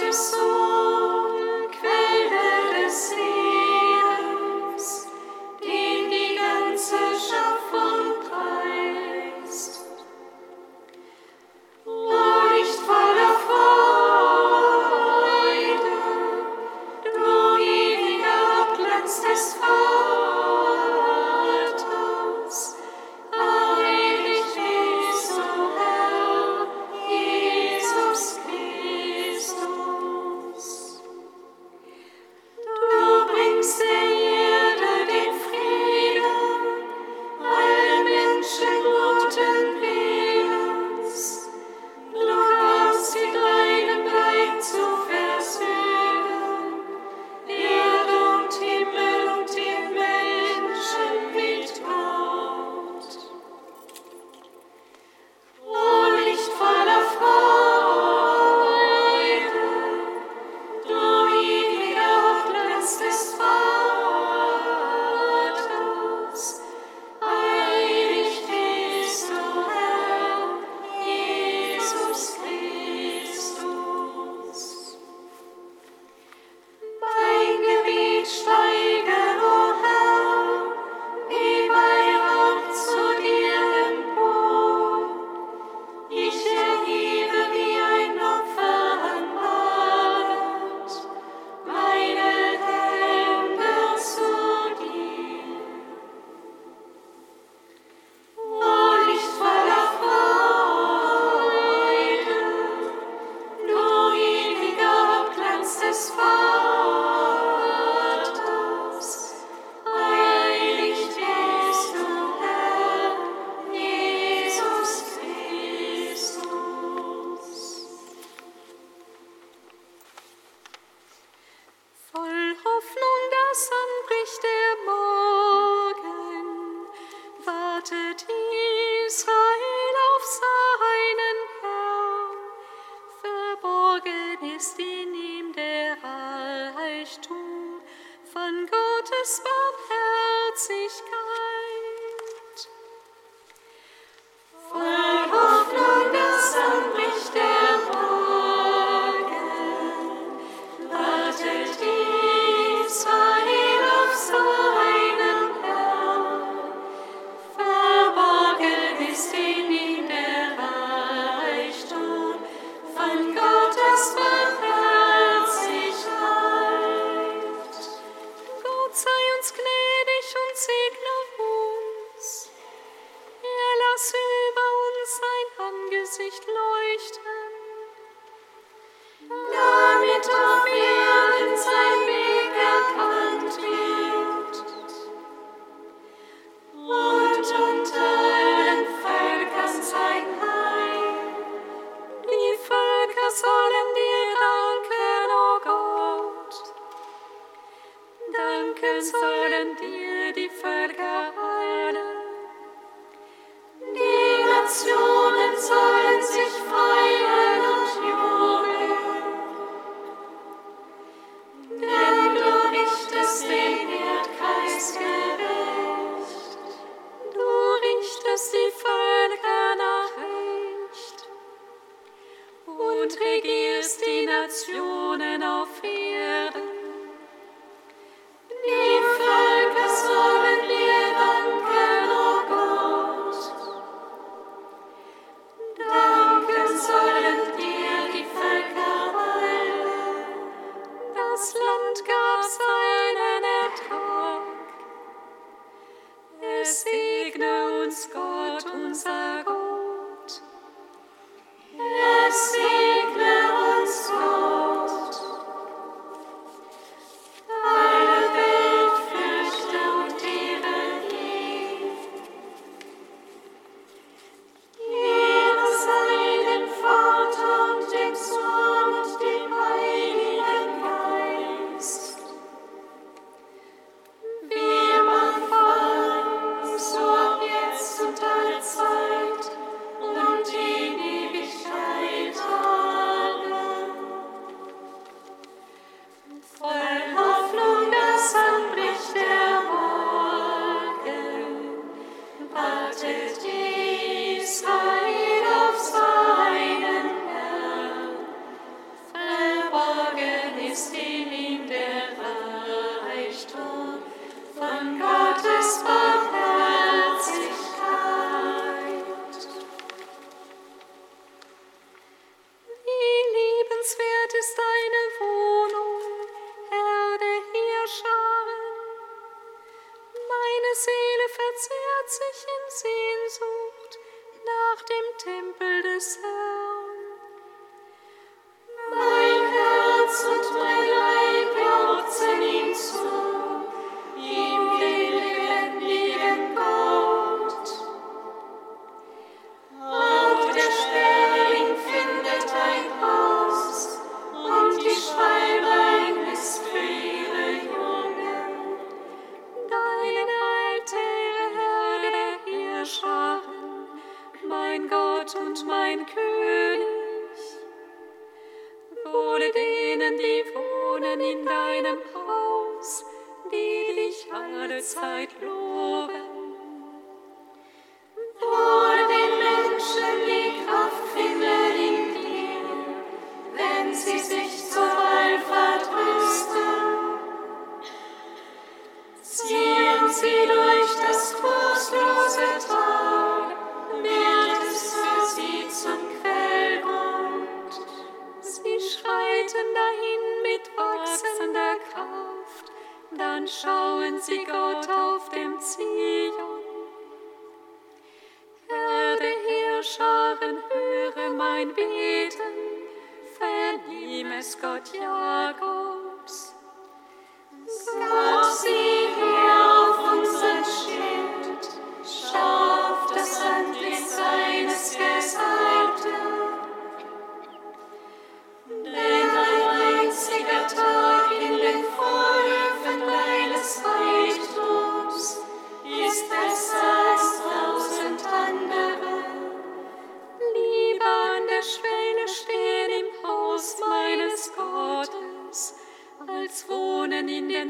du sol, det sig.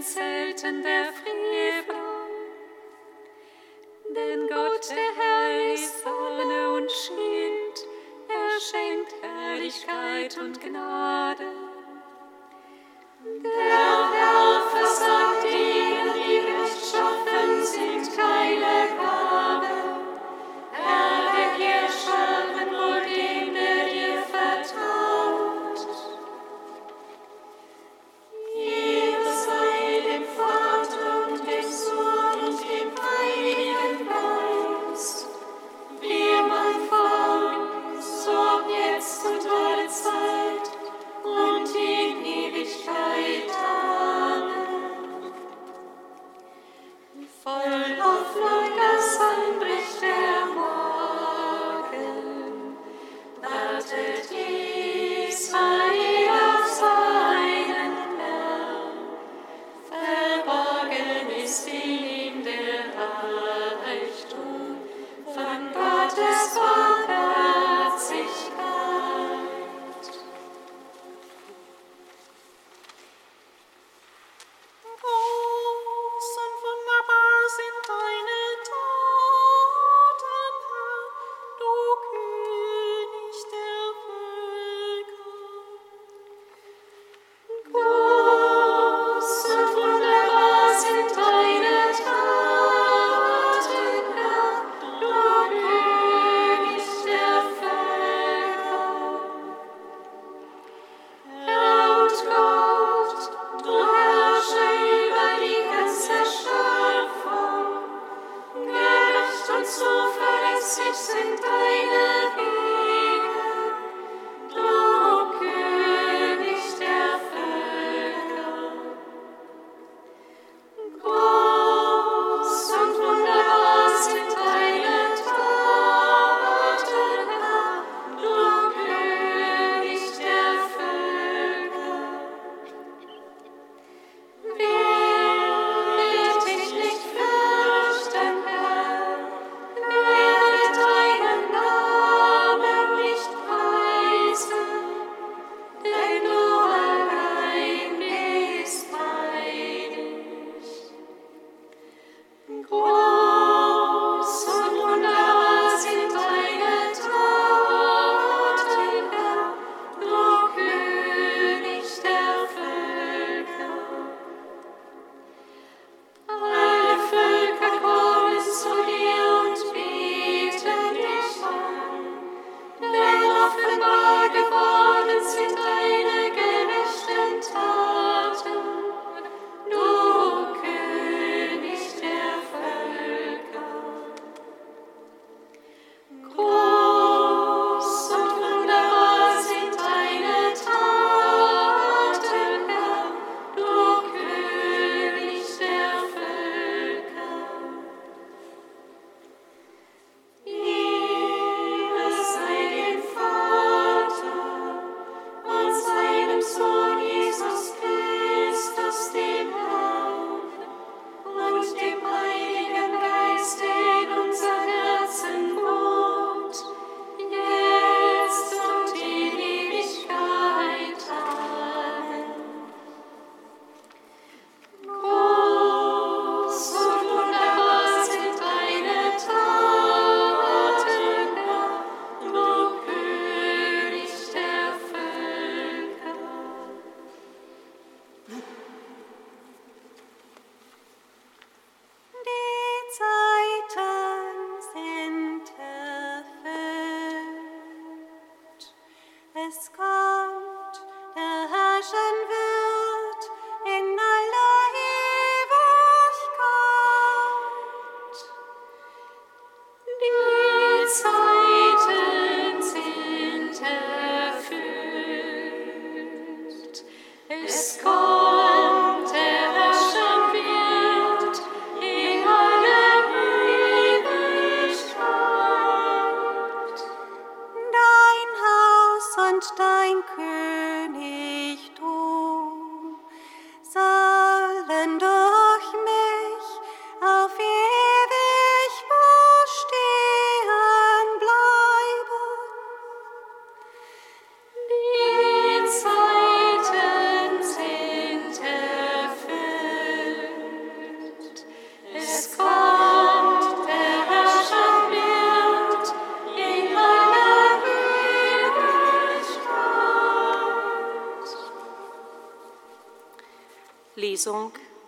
den Zelten der Frieden.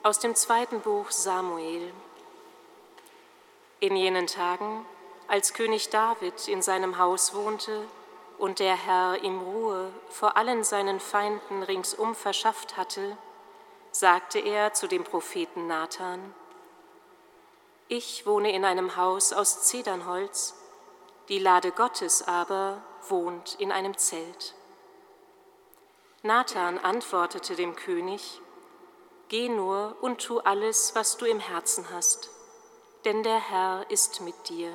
Aus dem zweiten Buch Samuel. In jenen Tagen, als König David in seinem Haus wohnte und der Herr ihm Ruhe vor allen seinen Feinden ringsum verschafft hatte, sagte er zu dem Propheten Nathan, Ich wohne in einem Haus aus Zedernholz, die Lade Gottes aber wohnt in einem Zelt. Nathan antwortete dem König, Geh nur und tu alles, was du im Herzen hast, denn der Herr ist mit dir.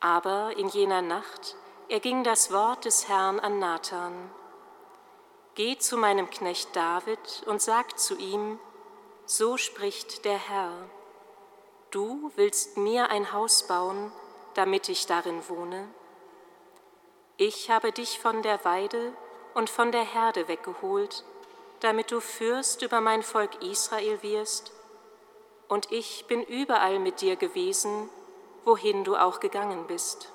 Aber in jener Nacht erging das Wort des Herrn an Nathan. Geh zu meinem Knecht David und sag zu ihm, so spricht der Herr, du willst mir ein Haus bauen, damit ich darin wohne? Ich habe dich von der Weide und von der Herde weggeholt, damit du Fürst über mein Volk Israel wirst, und ich bin überall mit dir gewesen, wohin du auch gegangen bist.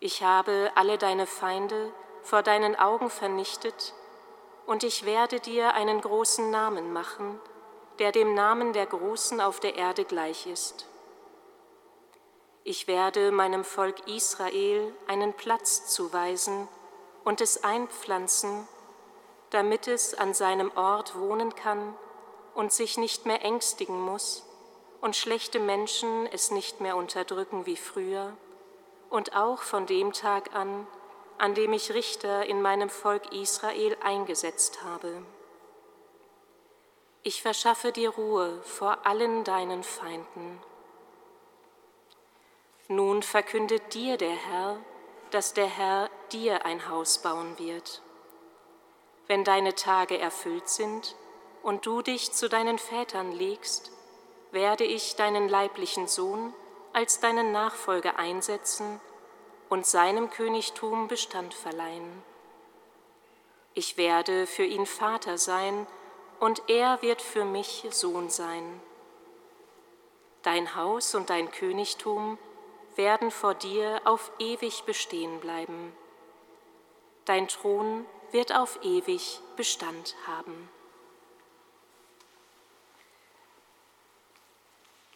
Ich habe alle deine Feinde vor deinen Augen vernichtet, und ich werde dir einen großen Namen machen, der dem Namen der Großen auf der Erde gleich ist. Ich werde meinem Volk Israel einen Platz zuweisen und es einpflanzen, damit es an seinem Ort wohnen kann und sich nicht mehr ängstigen muss und schlechte Menschen es nicht mehr unterdrücken wie früher und auch von dem Tag an, an dem ich Richter in meinem Volk Israel eingesetzt habe. Ich verschaffe dir Ruhe vor allen deinen Feinden. Nun verkündet dir der Herr, dass der Herr dir ein Haus bauen wird. Wenn deine Tage erfüllt sind und du dich zu deinen Vätern legst, werde ich deinen leiblichen Sohn als deinen Nachfolger einsetzen und seinem Königtum Bestand verleihen. Ich werde für ihn Vater sein und er wird für mich Sohn sein. Dein Haus und dein Königtum werden vor dir auf ewig bestehen bleiben. Dein Thron wird auf ewig Bestand haben.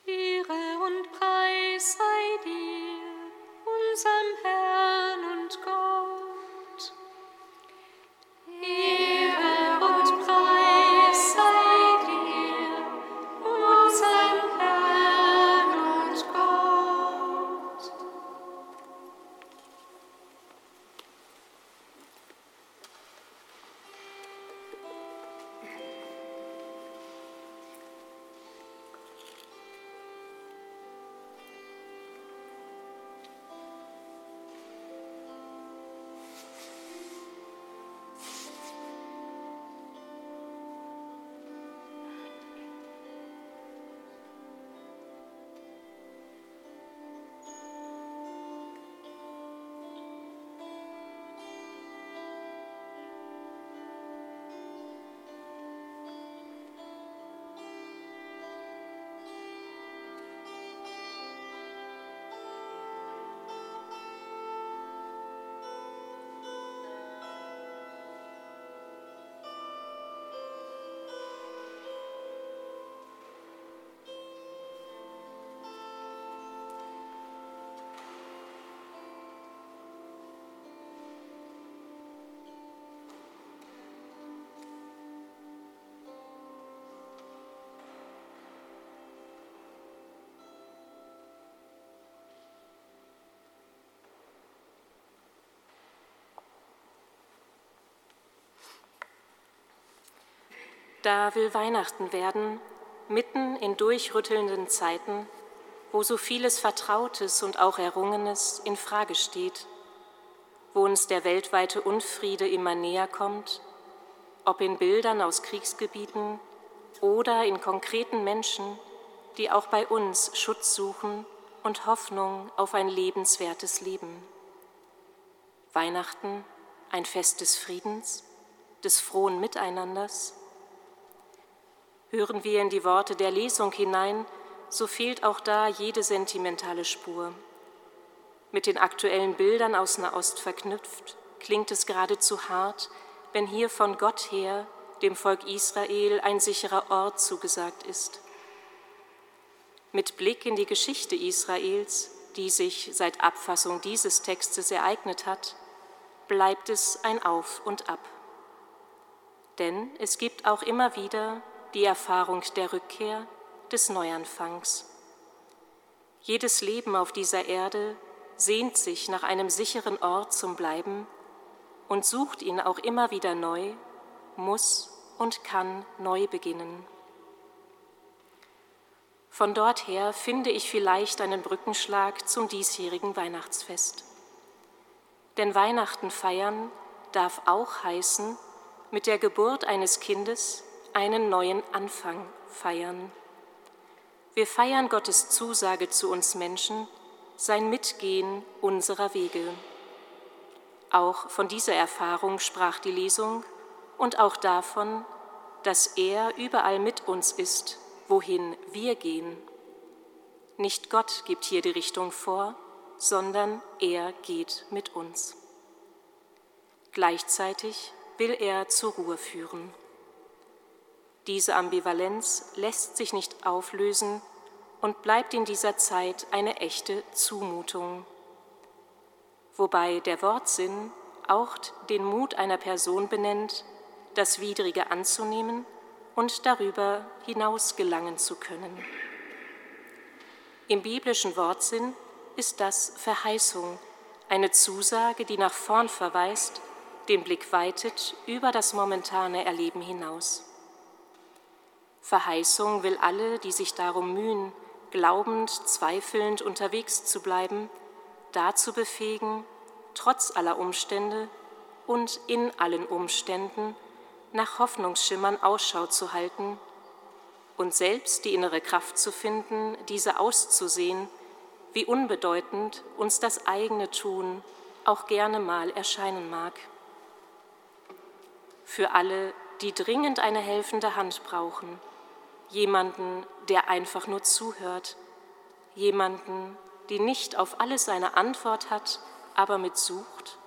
Ehre und Preis sei dir, unserem Herrn und Gott. Ehre Da will Weihnachten werden, mitten in durchrüttelnden Zeiten, wo so vieles Vertrautes und auch Errungenes in Frage steht, wo uns der weltweite Unfriede immer näher kommt, ob in Bildern aus Kriegsgebieten oder in konkreten Menschen, die auch bei uns Schutz suchen und Hoffnung auf ein lebenswertes Leben. Weihnachten, ein Fest des Friedens, des frohen Miteinanders. Hören wir in die Worte der Lesung hinein, so fehlt auch da jede sentimentale Spur. Mit den aktuellen Bildern aus Nahost verknüpft, klingt es geradezu hart, wenn hier von Gott her dem Volk Israel ein sicherer Ort zugesagt ist. Mit Blick in die Geschichte Israels, die sich seit Abfassung dieses Textes ereignet hat, bleibt es ein Auf und Ab. Denn es gibt auch immer wieder die Erfahrung der Rückkehr, des Neuanfangs. Jedes Leben auf dieser Erde sehnt sich nach einem sicheren Ort zum Bleiben und sucht ihn auch immer wieder neu, muss und kann neu beginnen. Von dort her finde ich vielleicht einen Brückenschlag zum diesjährigen Weihnachtsfest. Denn Weihnachten feiern darf auch heißen, mit der Geburt eines Kindes einen neuen Anfang feiern. Wir feiern Gottes Zusage zu uns Menschen, sein Mitgehen unserer Wege. Auch von dieser Erfahrung sprach die Lesung und auch davon, dass er überall mit uns ist, wohin wir gehen. Nicht Gott gibt hier die Richtung vor, sondern er geht mit uns. Gleichzeitig will er zur Ruhe führen. Diese Ambivalenz lässt sich nicht auflösen und bleibt in dieser Zeit eine echte Zumutung. Wobei der Wortsinn auch den Mut einer Person benennt, das Widrige anzunehmen und darüber hinaus gelangen zu können. Im biblischen Wortsinn ist das Verheißung, eine Zusage, die nach vorn verweist, den Blick weitet über das momentane Erleben hinaus. Verheißung will alle, die sich darum mühen, glaubend, zweifelnd unterwegs zu bleiben, dazu befähigen, trotz aller Umstände und in allen Umständen nach Hoffnungsschimmern Ausschau zu halten und selbst die innere Kraft zu finden, diese auszusehen, wie unbedeutend uns das eigene Tun auch gerne mal erscheinen mag. Für alle, die dringend eine helfende Hand brauchen, jemanden, der einfach nur zuhört, jemanden, die nicht auf alles eine Antwort hat, aber mit sucht,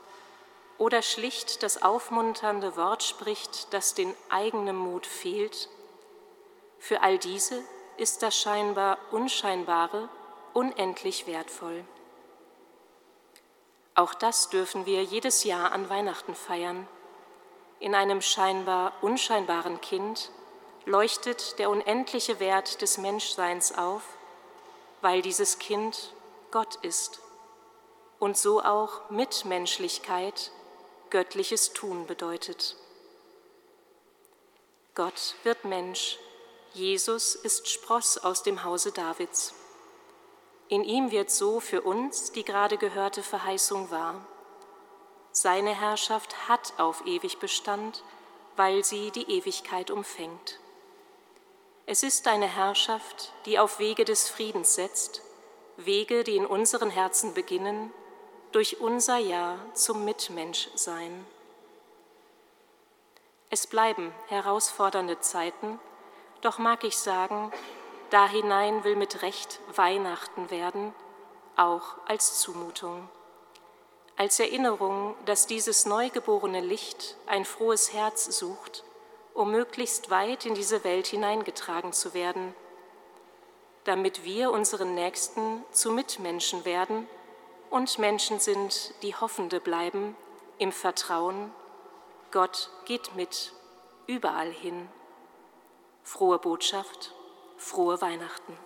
oder schlicht das aufmunternde Wort spricht, das den eigenen Mut fehlt, für all diese ist das scheinbar Unscheinbare unendlich wertvoll. Auch das dürfen wir jedes Jahr an Weihnachten feiern. In einem scheinbar unscheinbaren Kind leuchtet der unendliche Wert des Menschseins auf, weil dieses Kind Gott ist und so auch Mitmenschlichkeit, göttliches Tun bedeutet. Gott wird Mensch, Jesus ist Spross aus dem Hause Davids. In ihm wird so für uns die gerade gehörte Verheißung wahr. Seine Herrschaft hat auf ewig Bestand, weil sie die Ewigkeit umfängt. Es ist eine Herrschaft, die auf Wege des Friedens setzt, Wege, die in unseren Herzen beginnen, durch unser Ja zum Mitmenschsein. Es bleiben herausfordernde Zeiten, doch mag ich sagen, da hinein will mit Recht Weihnachten werden, auch als Zumutung. Als Erinnerung, dass dieses neugeborene Licht ein frohes Herz sucht um möglichst weit in diese Welt hineingetragen zu werden, damit wir unseren Nächsten zu Mitmenschen werden und Menschen sind, die Hoffende bleiben im Vertrauen, Gott geht mit, überall hin. Frohe Botschaft, frohe Weihnachten.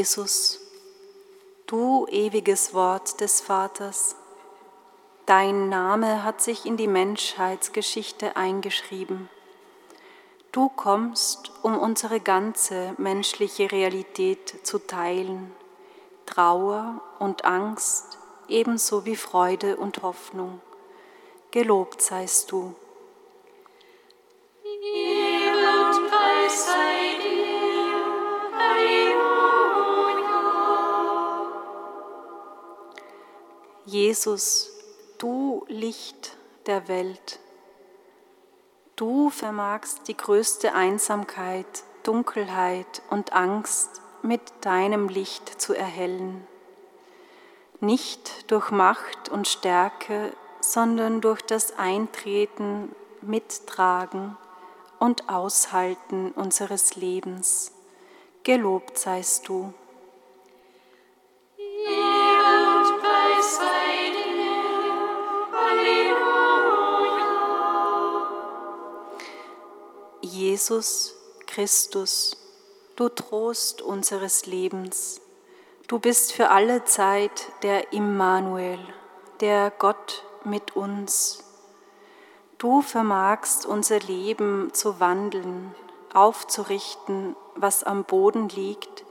Jesus, du ewiges Wort des Vaters, dein Name hat sich in die Menschheitsgeschichte eingeschrieben. Du kommst, um unsere ganze menschliche Realität zu teilen, Trauer und Angst ebenso wie Freude und Hoffnung. Gelobt seist du. Jesus, du Licht der Welt. Du vermagst die größte Einsamkeit, Dunkelheit und Angst mit deinem Licht zu erhellen. Nicht durch Macht und Stärke, sondern durch das Eintreten, Mittragen und Aushalten unseres Lebens. Gelobt seist du. Ehre und Preis Jesus Christus, du Trost unseres Lebens, du bist für alle Zeit der Immanuel, der Gott mit uns. Du vermagst unser Leben zu wandeln, aufzurichten, was am Boden liegt,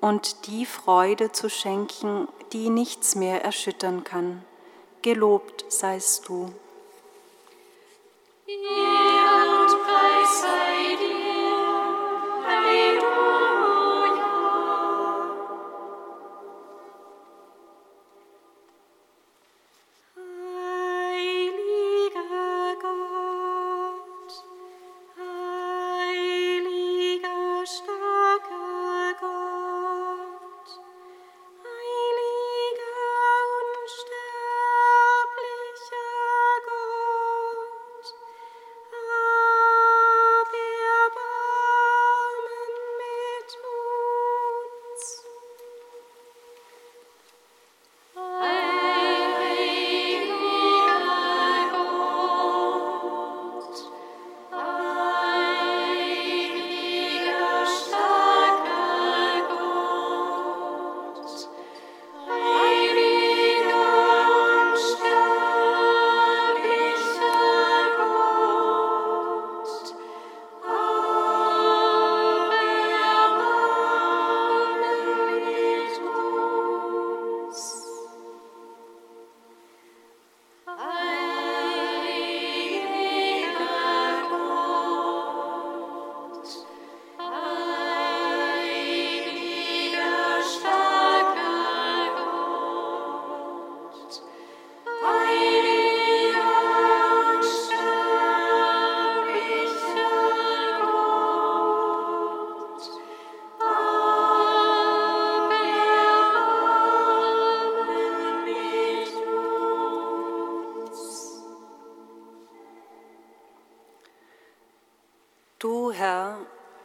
und die Freude zu schenken, die nichts mehr erschüttern kann. Gelobt seist du. Ehre und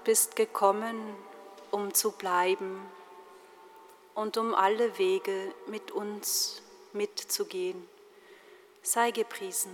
bist gekommen, um zu bleiben und um alle Wege mit uns mitzugehen. Sei gepriesen.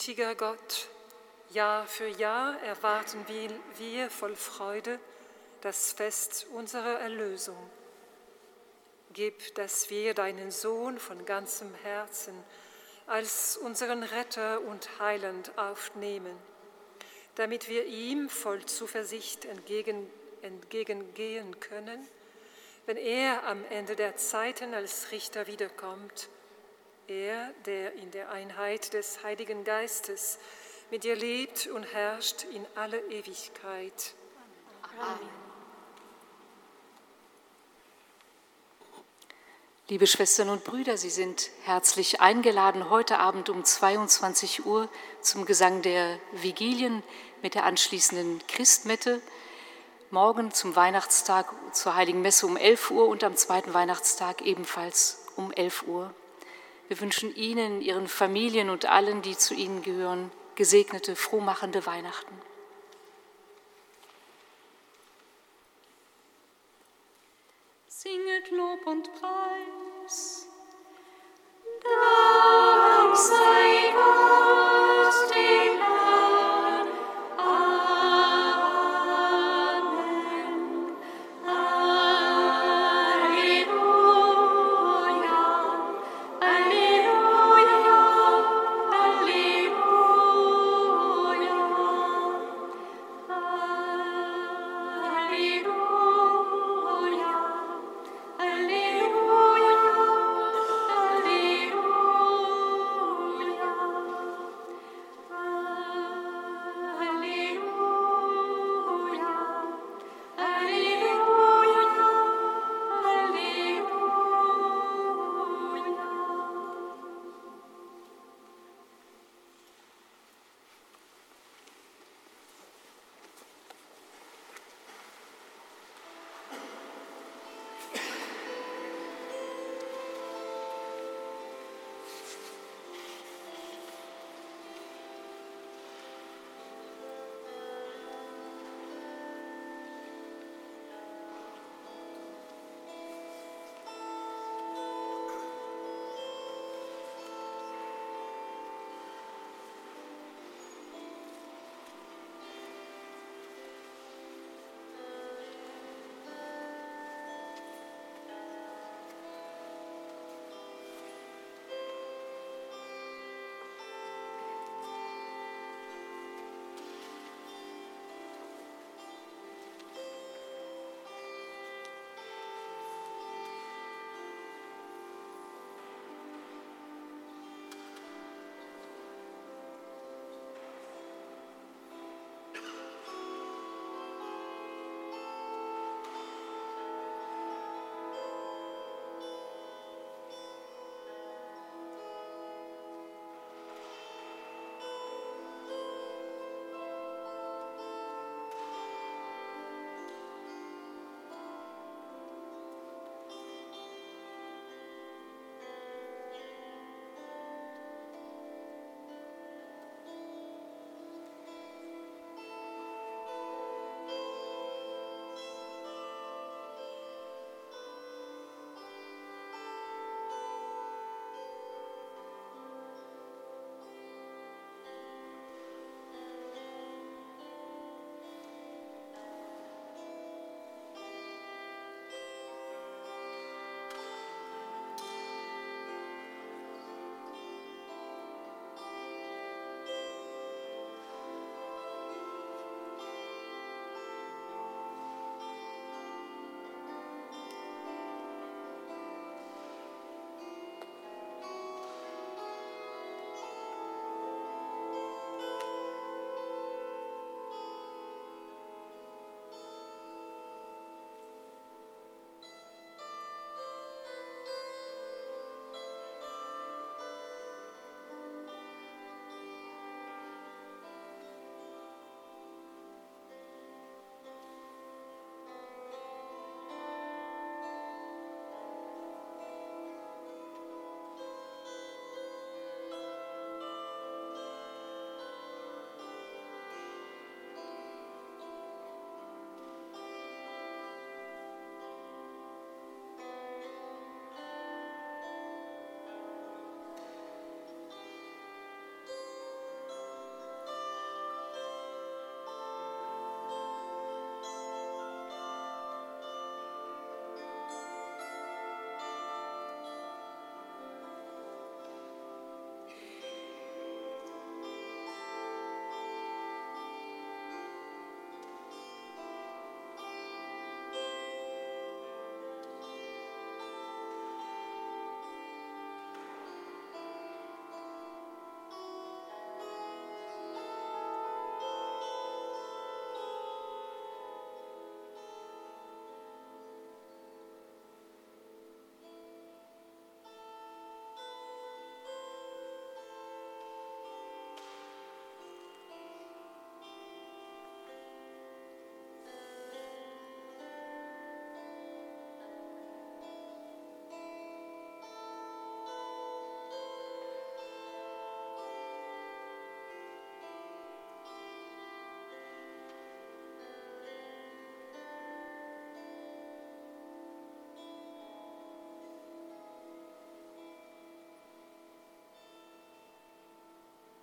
Gütiger Gott, Jahr für Jahr erwarten wir voll Freude das Fest unserer Erlösung. Gib, dass wir deinen Sohn von ganzem Herzen als unseren Retter und Heiland aufnehmen, damit wir ihm voll Zuversicht entgegen, entgegengehen können, wenn er am Ende der Zeiten als Richter wiederkommt er, der in der Einheit des Heiligen Geistes mit dir lebt und herrscht in alle Ewigkeit. Amen. Liebe Schwestern und Brüder, Sie sind herzlich eingeladen, heute Abend um 22 Uhr zum Gesang der Vigilien mit der anschließenden Christmette, morgen zum Weihnachtstag zur Heiligen Messe um 11 Uhr und am zweiten Weihnachtstag ebenfalls um 11 Uhr. Wir wünschen Ihnen, Ihren Familien und allen, die zu Ihnen gehören, gesegnete, frohmachende Weihnachten. Singet Lob und Preis. Dank sei Gott.